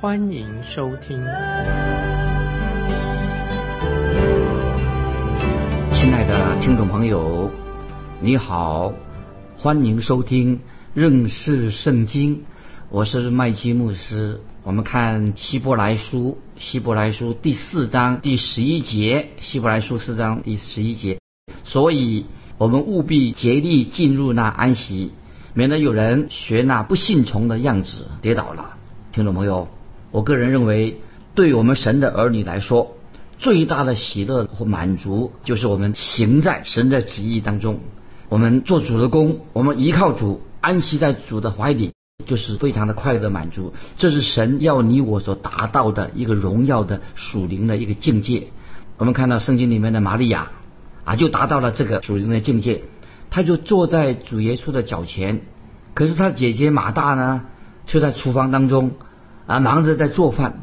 欢迎收听。亲爱的听众朋友，你好，欢迎收听认识圣经。我是麦基牧师。我们看希伯来书，希伯来书第四章第十一节，希伯来书四章第十一节。所以，我们务必竭力进入那安息，免得有人学那不信从的样子跌倒了。听众朋友，我个人认为，对我们神的儿女来说，最大的喜乐和满足，就是我们行在神的旨意当中。我们做主的工，我们依靠主，安息在主的怀里。就是非常的快乐满足，这是神要你我所达到的一个荣耀的属灵的一个境界。我们看到圣经里面的玛利亚啊，就达到了这个属灵的境界，她就坐在主耶稣的脚前。可是她姐姐马大呢，却在厨房当中啊忙着在做饭。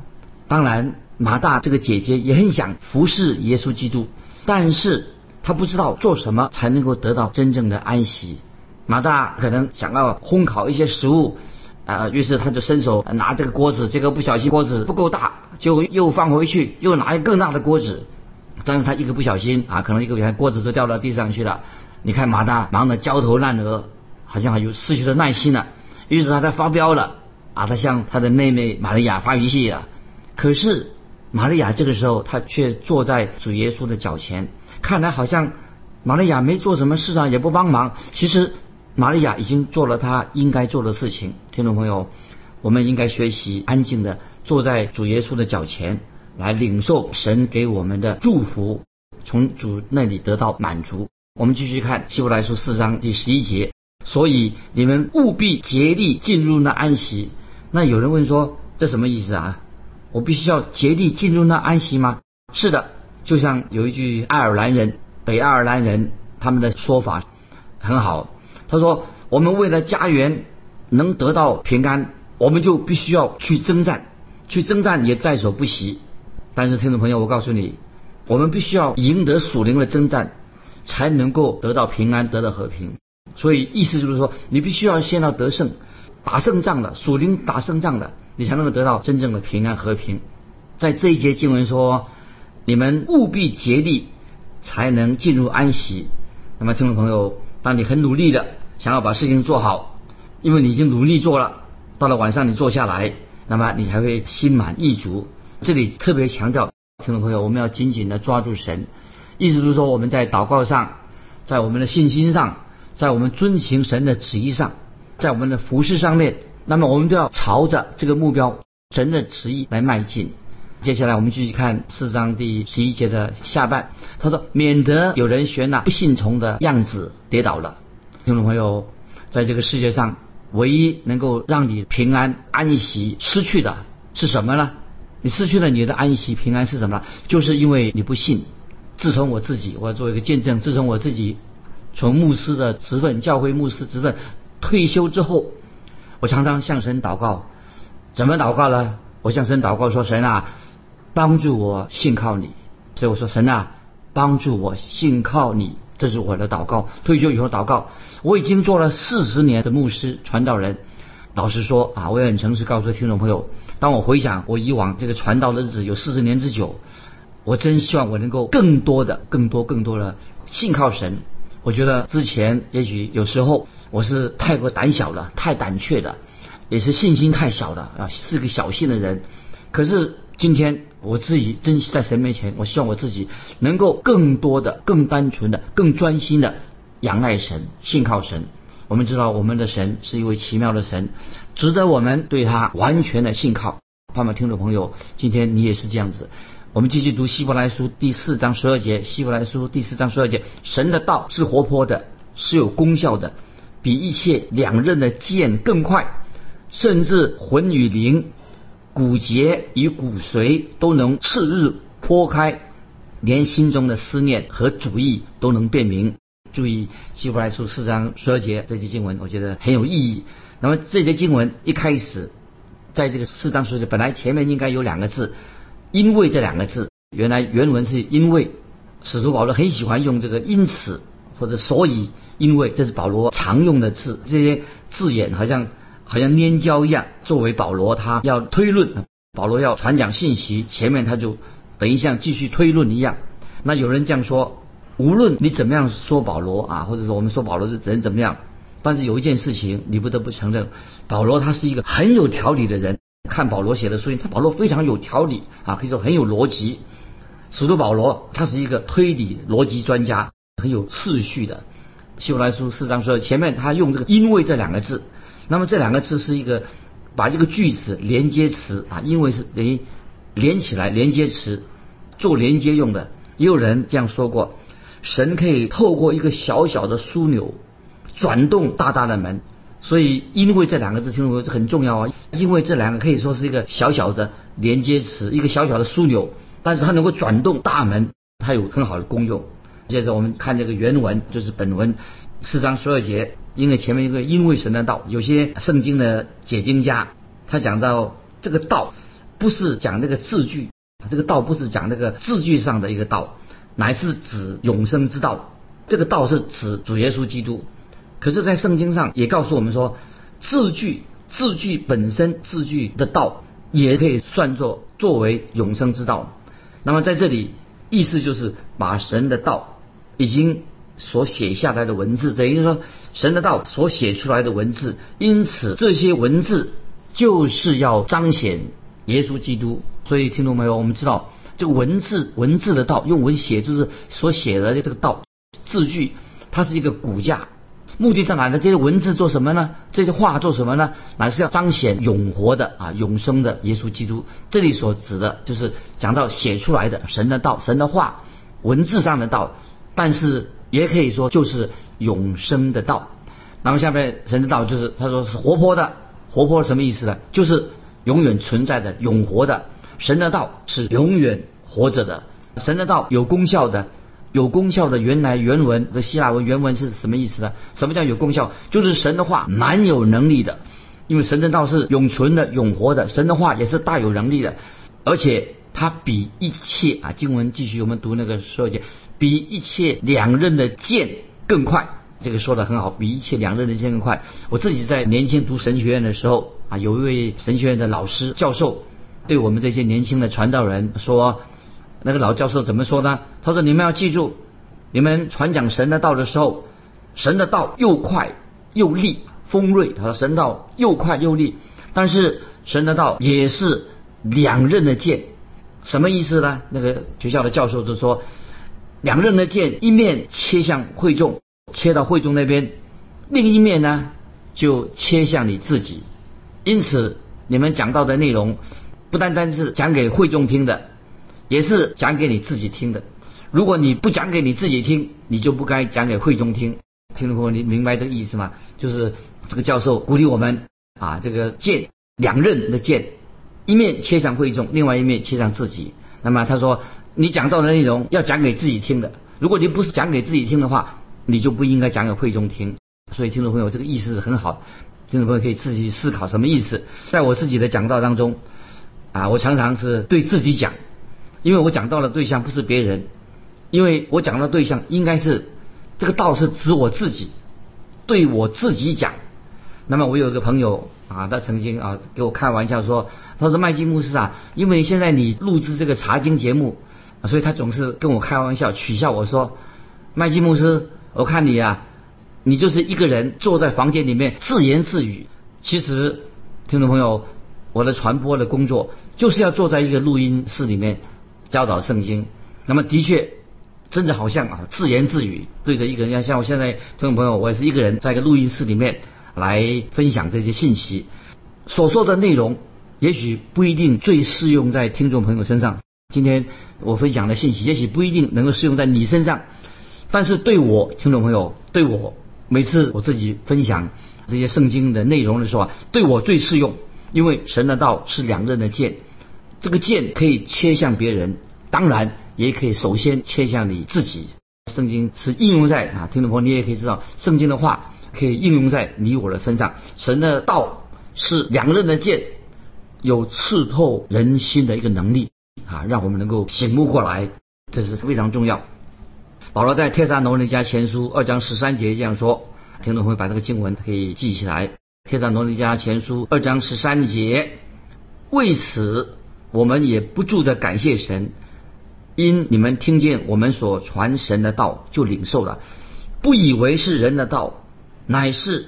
当然，马大这个姐姐也很想服侍耶稣基督，但是她不知道做什么才能够得到真正的安息。马大可能想要烘烤一些食物，啊，于是他就伸手拿这个锅子，结果不小心锅子不够大，就又放回去，又拿一个更大的锅子，但是他一个不小心啊，可能一个锅子就掉到地上去了。你看马大忙得焦头烂额，好像还有失去了耐心了，于是他在发飙了，啊，他向他的妹妹玛利亚发脾气了。可是玛利亚这个时候，她却坐在主耶稣的脚前，看来好像玛利亚没做什么事啊，也不帮忙，其实。玛利亚已经做了她应该做的事情，听众朋友，我们应该学习安静的坐在主耶稣的脚前，来领受神给我们的祝福，从主那里得到满足。我们继续看希伯来书四章第十一节，所以你们务必竭力进入那安息。那有人问说，这什么意思啊？我必须要竭力进入那安息吗？是的，就像有一句爱尔兰人、北爱尔兰人他们的说法很好。他说：“我们为了家园能得到平安，我们就必须要去征战，去征战也在所不惜。但是，听众朋友，我告诉你，我们必须要赢得属灵的征战，才能够得到平安，得到和平。所以，意思就是说，你必须要先要得胜，打胜仗的属灵打胜仗的，你才能够得到真正的平安和平。在这一节经文说，你们务必竭力，才能进入安息。那么，听众朋友。”当你很努力的想要把事情做好，因为你已经努力做了，到了晚上你坐下来，那么你才会心满意足。这里特别强调，听众朋友，我们要紧紧的抓住神，意思就是说我们在祷告上，在我们的信心上，在我们遵行神的旨意上，在我们的服饰上面，那么我们都要朝着这个目标，神的旨意来迈进。接下来我们继续看四章第十一节的下半，他说：“免得有人学那不信从的样子跌倒了。”听众朋友，在这个世界上，唯一能够让你平安安息失去的是什么呢？你失去了你的安息平安是什么？就是因为你不信。自从我自己，我要做一个见证，自从我自己从牧师的职分、教会牧师职分退休之后，我常常向神祷告。怎么祷告呢？我向神祷告说：“神啊！”帮助我信靠你，所以我说神啊，帮助我信靠你，这是我的祷告。退休以后祷告，我已经做了四十年的牧师传道人。老实说啊，我也很诚实告诉听众朋友，当我回想我以往这个传道的日子有四十年之久，我真希望我能够更多的、更多、更多的信靠神。我觉得之前也许有时候我是太过胆小了，太胆怯了，也是信心太小了啊，是个小信的人。可是今天。我自己珍惜在神面前，我希望我自己能够更多的、更单纯的、更专心的仰赖神、信靠神。我们知道我们的神是一位奇妙的神，值得我们对他完全的信靠。盼望听众朋友，今天你也是这样子。我们继续读希伯来书第四章十二节。希伯来书第四章十二节：神的道是活泼的，是有功效的，比一切两刃的剑更快，甚至魂与灵。骨节与骨髓都能次日剖开，连心中的思念和主意都能辨明。注意希伯来书四章十二节这些经文，我觉得很有意义。那么这些经文一开始，在这个四章十二节，本来前面应该有两个字，因为这两个字，原来原文是因为。使徒保罗很喜欢用这个因此或者所以，因为这是保罗常用的字，这些字眼好像好像粘胶一样。作为保罗他要推论，保罗要传讲信息，前面他就等于像继续推论一样。那有人这样说，无论你怎么样说保罗啊，或者说我们说保罗是人怎么样，但是有一件事情你不得不承认，保罗他是一个很有条理的人。看保罗写的书信，他保罗非常有条理啊，可以说很有逻辑。使徒保罗他是一个推理逻辑专家，很有次序的。希伯来书四章说，前面他用这个“因为”这两个字，那么这两个字是一个把这个句子连接词啊，因为是等于连起来连接词，做连接用的。也有人这样说过，神可以透过一个小小的枢纽转动大大的门，所以“因为”这两个字听众朋友很重要啊，因为这两个可以说是一个小小的连接词，一个小小的枢纽。但是它能够转动大门，它有很好的功用。接着我们看这个原文，就是本文四章十二节，因为前面一个因为神的道，有些圣经的解经家他讲到这个道不是讲这个字句，这个道不是讲这个字句上的一个道，乃是指永生之道。这个道是指主耶稣基督。可是，在圣经上也告诉我们说，字句字句本身字句的道也可以算作作为永生之道。那么在这里，意思就是把神的道已经所写下来的文字，等于说神的道所写出来的文字，因此这些文字就是要彰显耶稣基督。所以听懂没有？我们知道这个文字文字的道，用文写就是所写的这个道字句，它是一个骨架。目的在哪呢？这些文字做什么呢？这些话做什么呢？乃是要彰显永活的啊，永生的耶稣基督。这里所指的就是讲到写出来的神的道、神的话，文字上的道，但是也可以说就是永生的道。那么下面神的道就是他说是活泼的，活泼什么意思呢？就是永远存在的、永活的。神的道是永远活着的，神的道有功效的。有功效的原来原文的希腊文原文是什么意思呢？什么叫有功效？就是神的话蛮有能力的，因为神的道是永存的、永活的，神的话也是大有能力的，而且它比一切啊经文继续我们读那个说节，比一切两刃的剑更快。这个说的很好，比一切两刃的剑更快。我自己在年轻读神学院的时候啊，有一位神学院的老师教授对我们这些年轻的传道人说。那个老教授怎么说呢？他说：“你们要记住，你们传讲神的道的时候，神的道又快又利，锋锐。他说神道又快又利，但是神的道也是两刃的剑。什么意思呢？那个学校的教授就说，两刃的剑一面切向会众，切到会众那边，另一面呢就切向你自己。因此，你们讲到的内容不单单是讲给会众听的。”也是讲给你自己听的。如果你不讲给你自己听，你就不该讲给会中听。听众朋友，你明白这个意思吗？就是这个教授鼓励我们啊，这个剑两刃的剑，一面切向会中，另外一面切向自己。那么他说，你讲到的内容要讲给自己听的。如果你不是讲给自己听的话，你就不应该讲给会中听。所以听众朋友，这个意思是很好。听众朋友可以自己思考什么意思。在我自己的讲道当中啊，我常常是对自己讲。因为我讲到的对象不是别人，因为我讲的对象应该是这个道是指我自己，对我自己讲。那么我有一个朋友啊，他曾经啊给我开玩笑说，他说麦基牧师啊，因为现在你录制这个查经节目，所以他总是跟我开玩笑取笑我说，麦基牧师，我看你啊，你就是一个人坐在房间里面自言自语。其实听众朋友，我的传播的工作就是要坐在一个录音室里面。教导圣经，那么的确，真的好像啊自言自语，对着一个人，像像我现在听众朋友，我也是一个人在一个录音室里面来分享这些信息，所说的内容也许不一定最适用在听众朋友身上。今天我分享的信息也许不一定能够适用在你身上，但是对我听众朋友，对我每次我自己分享这些圣经的内容的时候啊，对我最适用，因为神的道是两刃的剑，这个剑可以切向别人，当然也可以首先切向你自己。圣经是应用在啊，听众朋友你也可以知道，圣经的话可以应用在你我的身上。神的道是两刃的剑，有刺透人心的一个能力啊，让我们能够醒悟过来，这是非常重要。保罗在《帖撒罗尼迦前书》二章十三节这样说，听众朋友把这个经文可以记起来，《帖撒罗尼迦前书》二章十三节，为此我们也不住的感谢神。因你们听见我们所传神的道，就领受了，不以为是人的道，乃是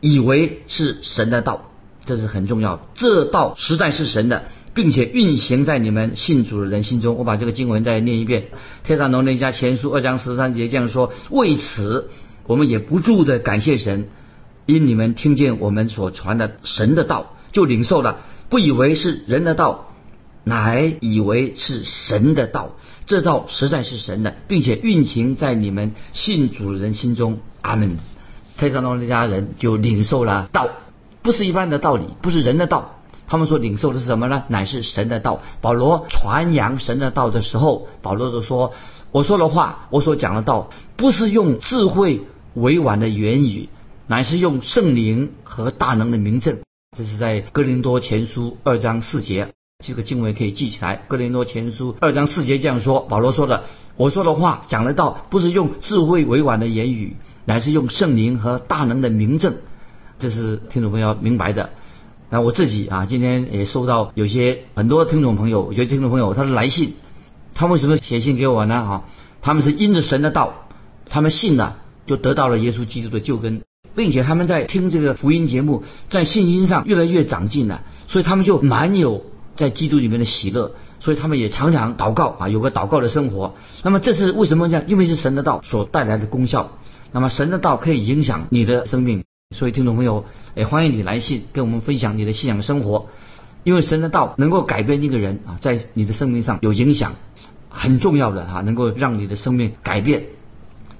以为是神的道，这是很重要。这道实在是神的，并且运行在你们信主的人心中。我把这个经文再念一遍，《天上农人家前书》二章十三节这样说：为此，我们也不住的感谢神，因你们听见我们所传的神的道，就领受了，不以为是人的道。乃以为是神的道，这道实在是神的，并且运行在你们信主人心中。阿门。天上的家人就领受了道，不是一般的道理，不是人的道。他们所领受的是什么呢？乃是神的道。保罗传扬神的道的时候，保罗就说：“我说的话，我所讲的道，不是用智慧委婉的言语，乃是用圣灵和大能的名证。”这是在哥林多前书二章四节。这个经文可以记起来，《哥林多前书》二章四节这样说：保罗说的，我说的话讲得到，不是用智慧委婉的言语，乃是用圣灵和大能的明证。这是听众朋友明白的。那我自己啊，今天也收到有些很多听众朋友，有些听众朋友他的来信，他为什么写信给我呢？哈，他们是因着神的道，他们信了，就得到了耶稣基督的救恩，并且他们在听这个福音节目，在信心上越来越长进了，所以他们就蛮有。在基督里面的喜乐，所以他们也常常祷告啊，有个祷告的生活。那么这是为什么这样？因为是神的道所带来的功效。那么神的道可以影响你的生命，所以听众朋友，也欢迎你来信跟我们分享你的信仰生活。因为神的道能够改变一个人啊，在你的生命上有影响，很重要的哈，能够让你的生命改变。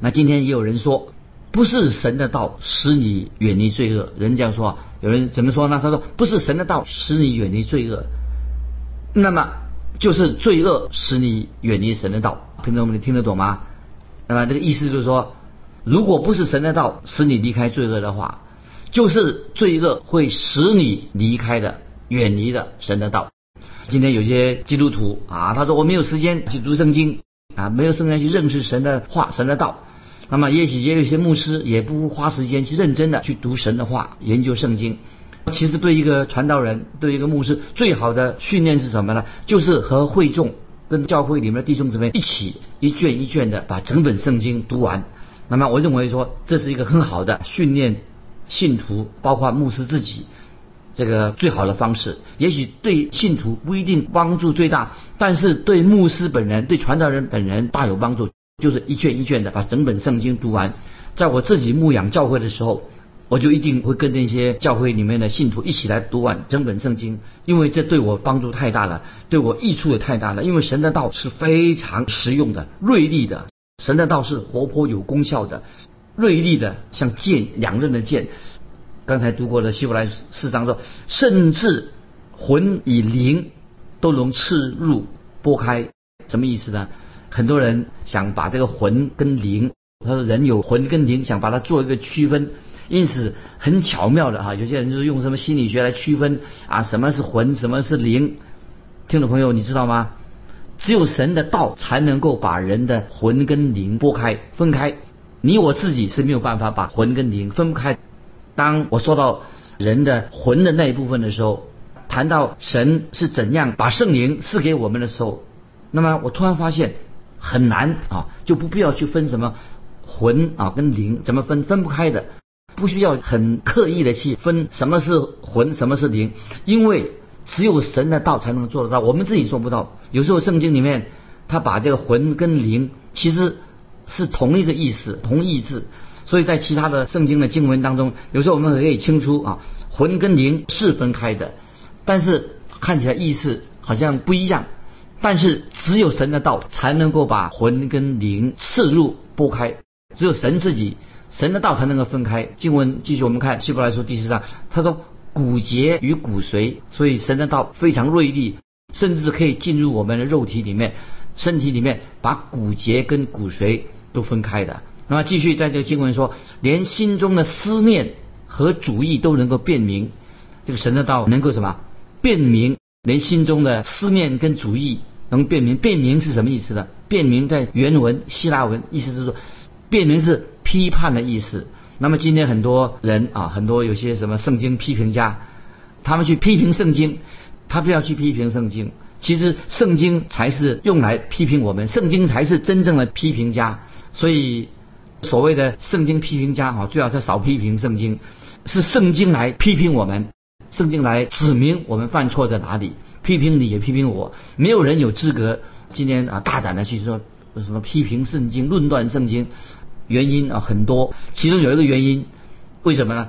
那今天也有人说，不是神的道使你远离罪恶。人家说，有人怎么说呢？他说，不是神的道使你远离罪恶。那么就是罪恶使你远离神的道，听众们你听得懂吗？那么这个意思就是说，如果不是神的道使你离开罪恶的话，就是罪恶会使你离开的、远离的神的道。今天有些基督徒啊，他说我没有时间去读圣经啊，没有时间去认识神的话、神的道。那么也许也有些牧师也不花时间去认真的去读神的话、研究圣经。其实对一个传道人，对一个牧师，最好的训练是什么呢？就是和会众、跟教会里面的弟兄姊妹一起，一卷一卷的把整本圣经读完。那么我认为说，这是一个很好的训练信徒，包括牧师自己这个最好的方式。也许对信徒不一定帮助最大，但是对牧师本人、对传道人本人大有帮助。就是一卷一卷的把整本圣经读完。在我自己牧养教会的时候。我就一定会跟那些教会里面的信徒一起来读完整本圣经，因为这对我帮助太大了，对我益处也太大了。因为神的道是非常实用的、锐利的，神的道是活泼有功效的、锐利的，像剑两刃的剑。刚才读过的希伯来四章说，甚至魂与灵都能刺入拨开，什么意思呢？很多人想把这个魂跟灵，他说人有魂跟灵，想把它做一个区分。因此很巧妙的哈，有些人就是用什么心理学来区分啊，什么是魂，什么是灵。听众朋友，你知道吗？只有神的道才能够把人的魂跟灵拨开、分开。你我自己是没有办法把魂跟灵分不开。当我说到人的魂的那一部分的时候，谈到神是怎样把圣灵赐给我们的时候，那么我突然发现很难啊，就不必要去分什么魂啊跟灵怎么分分不开的。不需要很刻意的去分什么是魂，什么是灵，因为只有神的道才能做得到，我们自己做不到。有时候圣经里面他把这个魂跟灵其实是同一个意思，同义字，所以在其他的圣经的经文当中，有时候我们可以清楚啊，魂跟灵是分开的，但是看起来意思好像不一样。但是只有神的道才能够把魂跟灵刺入拨开，只有神自己。神的道才能够分开。经文继续，我们看希伯来书第四章，他说：“骨节与骨髓，所以神的道非常锐利，甚至可以进入我们的肉体里面、身体里面，把骨节跟骨髓都分开的。那么继续在这个经文说，连心中的思念和主意都能够辨明，这个神的道能够什么辨明？连心中的思念跟主意能辨明。辨明是什么意思呢？辨明在原文希腊文意思是说，辨明是批判的意思。那么今天很多人啊，很多有些什么圣经批评家，他们去批评圣经，他不要去批评圣经。其实圣经才是用来批评我们，圣经才是真正的批评家。所以。所谓的圣经批评家啊，最好他少批评圣经，是圣经来批评我们，圣经来指明我们犯错在哪里，批评你也批评我，没有人有资格今天啊大胆的去说什么批评圣经、论断圣经，原因啊很多，其中有一个原因，为什么呢？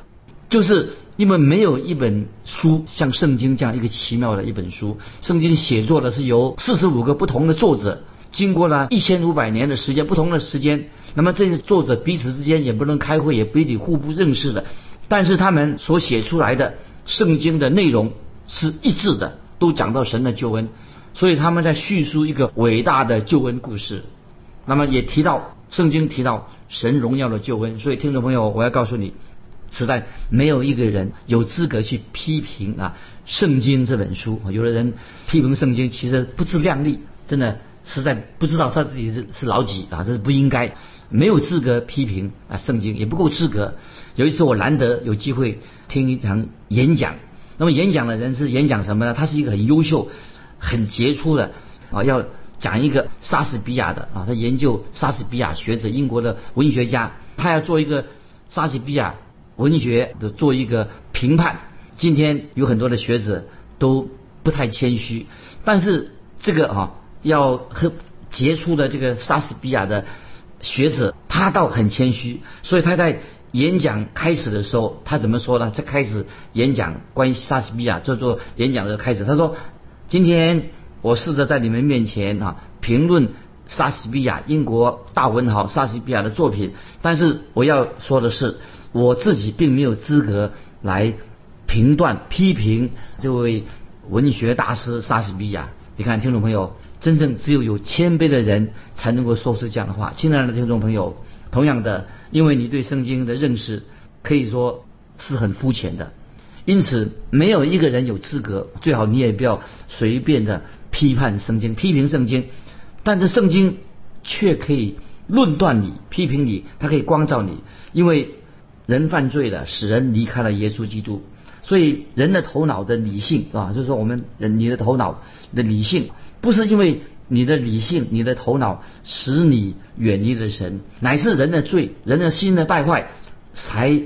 就是因为没有一本书像圣经这样一个奇妙的一本书，圣经写作的是由四十五个不同的作者。经过了一千五百年的时间，不同的时间，那么这些作者彼此之间也不能开会，也不一定互不认识的，但是他们所写出来的圣经的内容是一致的，都讲到神的救恩，所以他们在叙述一个伟大的救恩故事，那么也提到圣经提到神荣耀的救恩，所以听众朋友，我要告诉你，实在没有一个人有资格去批评啊圣经这本书，有的人批评圣经其实不自量力，真的。实在不知道他自己是是老几啊，这是不应该，没有资格批评啊圣经，也不够资格。有一次我难得有机会听一场演讲，那么演讲的人是演讲什么呢？他是一个很优秀、很杰出的啊，要讲一个莎士比亚的啊，他研究莎士比亚学者，英国的文学家，他要做一个莎士比亚文学的做一个评判。今天有很多的学者都不太谦虚，但是这个啊。要和杰出的这个莎士比亚的学者，他倒很谦虚，所以他在演讲开始的时候，他怎么说呢？在开始演讲关于莎士比亚做做演讲的开始，他说：“今天我试着在你们面前啊评论莎士比亚英国大文豪莎士比亚的作品，但是我要说的是，我自己并没有资格来评断批评这位文学大师莎士比亚。你看，听众朋友。”真正只有有谦卑的人才能够说出这样的话。亲爱的听众朋友，同样的，因为你对圣经的认识可以说是很肤浅的，因此没有一个人有资格。最好你也不要随便的批判圣经、批评圣经。但是圣经却可以论断你、批评你，它可以光照你。因为人犯罪了，使人离开了耶稣基督，所以人的头脑的理性啊，就是说我们人你的头脑的理性。不是因为你的理性、你的头脑使你远离了神，乃是人的罪、人的心的败坏，才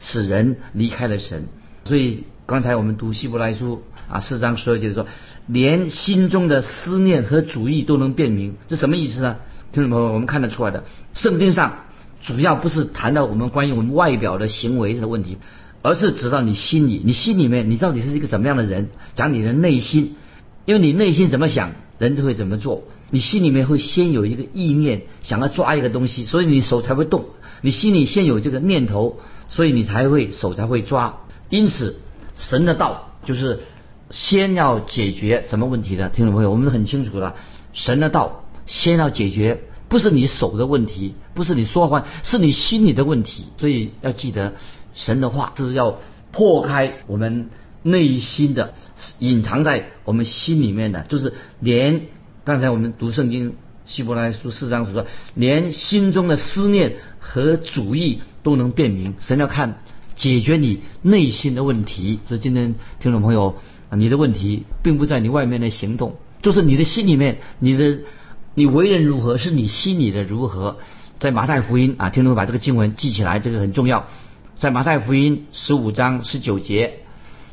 使人离开了神。所以刚才我们读希伯来书啊四章十二节说，连心中的思念和主意都能辨明，这什么意思呢？听众朋友，我们看得出来的，圣经上主要不是谈到我们关于我们外表的行为的问题，而是指到你心里，你心里面你到底是一个什么样的人，讲你的内心。因为你内心怎么想，人就会怎么做。你心里面会先有一个意念，想要抓一个东西，所以你手才会动。你心里先有这个念头，所以你才会手才会抓。因此，神的道就是先要解决什么问题的？听众朋友，我们很清楚了，神的道先要解决，不是你手的问题，不是你说话，是你心里的问题。所以要记得，神的话就是要破开我们。内心的隐藏在我们心里面的，就是连刚才我们读圣经希伯来书四章所说，连心中的思念和主意都能辨明。神要看解决你内心的问题。所以今天听众朋友，你的问题并不在你外面的行动，就是你的心里面，你的你为人如何，是你心里的如何。在马太福音啊，听众把这个经文记起来，这个很重要。在马太福音十五章十九节。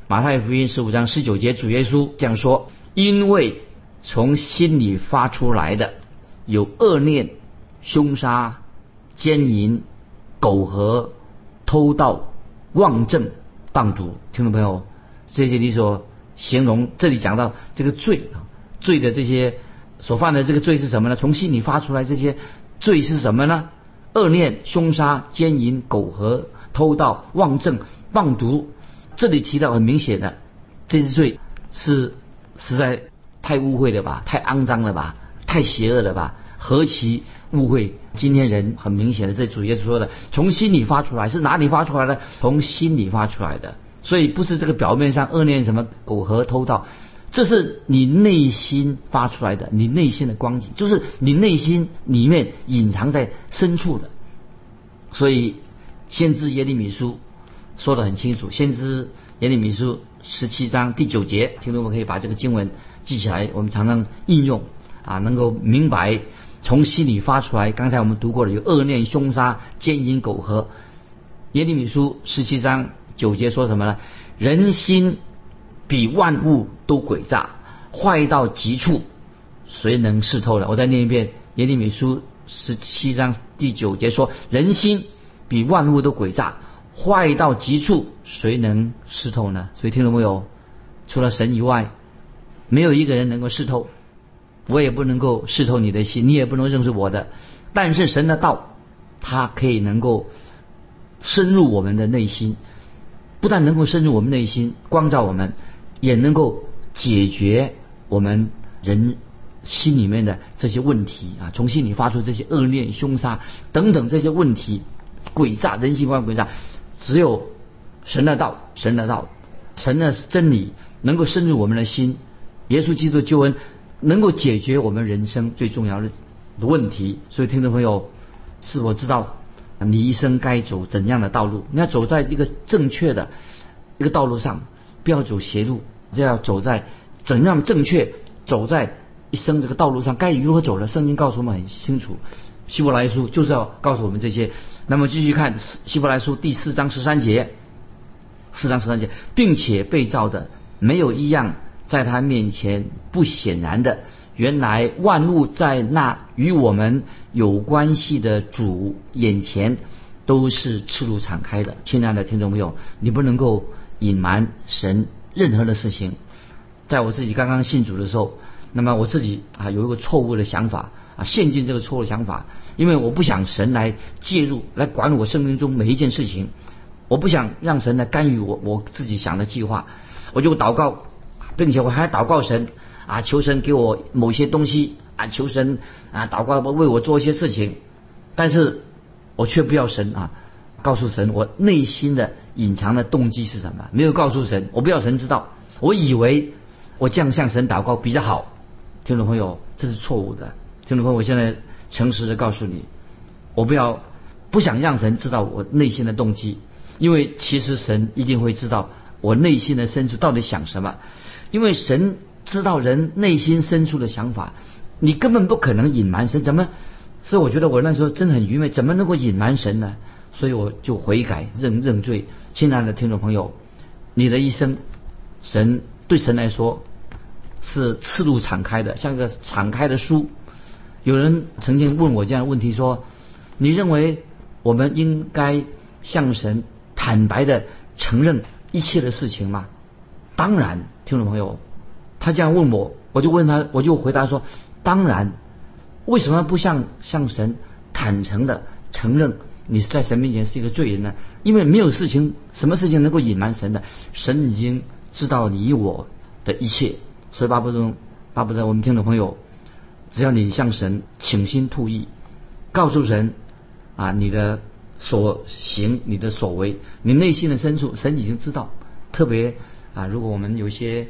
马太福音十五章十九节，主耶稣这样说：“因为从心里发出来的有恶念、凶杀、奸淫、苟合、偷盗、妄政、谤毒。”听众朋友，这些你所形容，这里讲到这个罪啊，罪的这些所犯的这个罪是什么呢？从心里发出来这些罪是什么呢？恶念、凶杀、奸淫、苟合、偷盗、妄政、妄毒。这里提到很明显的，这些罪是实在太污秽了吧，太肮脏了吧，太邪恶了吧？何其误会！今天人很明显的，这主耶稣说的，从心里发出来，是哪里发出来的？从心里发出来的。所以不是这个表面上恶念什么苟合偷盗，这是你内心发出来的，你内心的光景，就是你内心里面隐藏在深处的。所以先知耶利米书说的很清楚，先知耶利米书十七章第九节，听众们可以把这个经文记起来，我们常常应用啊，能够明白从心里发出来。刚才我们读过了，有恶念、凶杀、奸淫、苟合。耶利米书十七章。九节说什么呢？人心比万物都诡诈，坏到极处，谁能视透呢？我再念一遍耶利米书十七章第九节说：人心比万物都诡诈，坏到极处，谁能视透呢？所以听懂没有？除了神以外，没有一个人能够视透，我也不能够视透你的心，你也不能认识我的。但是神的道，它可以能够深入我们的内心。不但能够深入我们内心，光照我们，也能够解决我们人心里面的这些问题啊！从心里发出这些恶念、凶杀等等这些问题，诡诈人心观诡诈，只有神的道、神的道、神的真理能够深入我们的心。耶稣基督救恩能够解决我们人生最重要的问题。所以，听众朋友，是否知道？你一生该走怎样的道路？你要走在一个正确的一个道路上，不要走邪路，就要走在怎样正确走在一生这个道路上该如何走的。圣经告诉我们很清楚，希伯来书就是要告诉我们这些。那么继续看希伯来书第四章十三节，四章十三节，并且被造的没有一样在他面前不显然的。原来万物在那与我们有关系的主眼前都是赤露敞开的。亲爱的听众朋友，你不能够隐瞒神任何的事情。在我自己刚刚信主的时候，那么我自己啊有一个错误的想法啊，陷进这个错误想法，因为我不想神来介入来管我生命中每一件事情，我不想让神来干预我我自己想的计划，我就祷告，并且我还祷告神。啊，求神给我某些东西啊，求神啊，祷告为我做一些事情，但是我却不要神啊，告诉神我内心的隐藏的动机是什么？没有告诉神，我不要神知道。我以为我这样向神祷告比较好，听众朋友，这是错误的。听众朋友，我现在诚实的告诉你，我不要不想让神知道我内心的动机，因为其实神一定会知道我内心的深处到底想什么，因为神。知道人内心深处的想法，你根本不可能隐瞒神。怎么？所以我觉得我那时候真的很愚昧，怎么能够隐瞒神呢？所以我就悔改认认罪。亲爱的听众朋友，你的一生，神对神来说是赤露敞开的，像个敞开的书。有人曾经问我这样的问题说：“你认为我们应该向神坦白的承认一切的事情吗？”当然，听众朋友。他这样问我，我就问他，我就回答说：当然，为什么不向向神坦诚的承认你在神面前是一个罪人呢？因为没有事情，什么事情能够隐瞒神的？神已经知道你我的一切，所以巴不得巴不得我们听众朋友，只要你向神倾心吐意，告诉神啊你的所行、你的所为、你内心的深处，神已经知道。特别啊，如果我们有一些。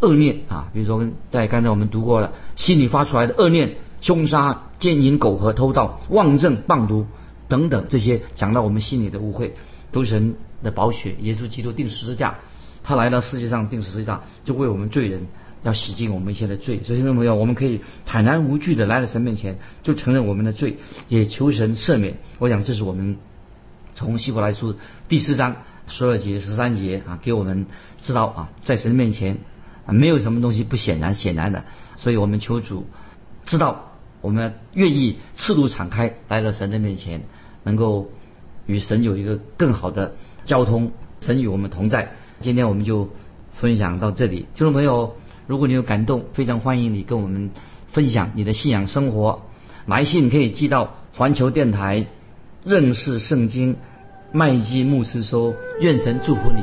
恶念啊，比如说在刚才我们读过了，心里发出来的恶念、凶杀、奸淫、苟合、偷盗、妄政、谤毒等等这些，讲到我们心里的污秽，都是神的宝血，耶稣基督定十字架，他来到世界上定十字架，就为我们罪人要洗净我们一切的罪。所以听众朋友，我们可以坦然无惧的来到神面前，就承认我们的罪，也求神赦免。我想这是我们从希伯来书第四章十二节、十三节啊，给我们知道啊，在神面前。啊，没有什么东西不显然显然的，所以我们求主知道，我们愿意赤露敞开来到神的面前，能够与神有一个更好的交通，神与我们同在。今天我们就分享到这里，听众朋友，如果你有感动，非常欢迎你跟我们分享你的信仰生活，来信可以寄到环球电台认识圣经麦基牧师说，愿神祝福你。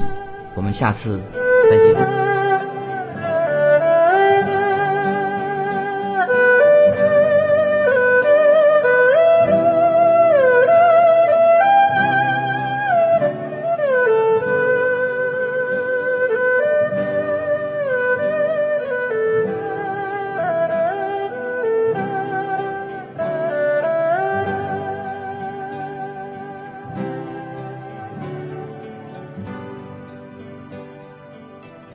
我们下次再见。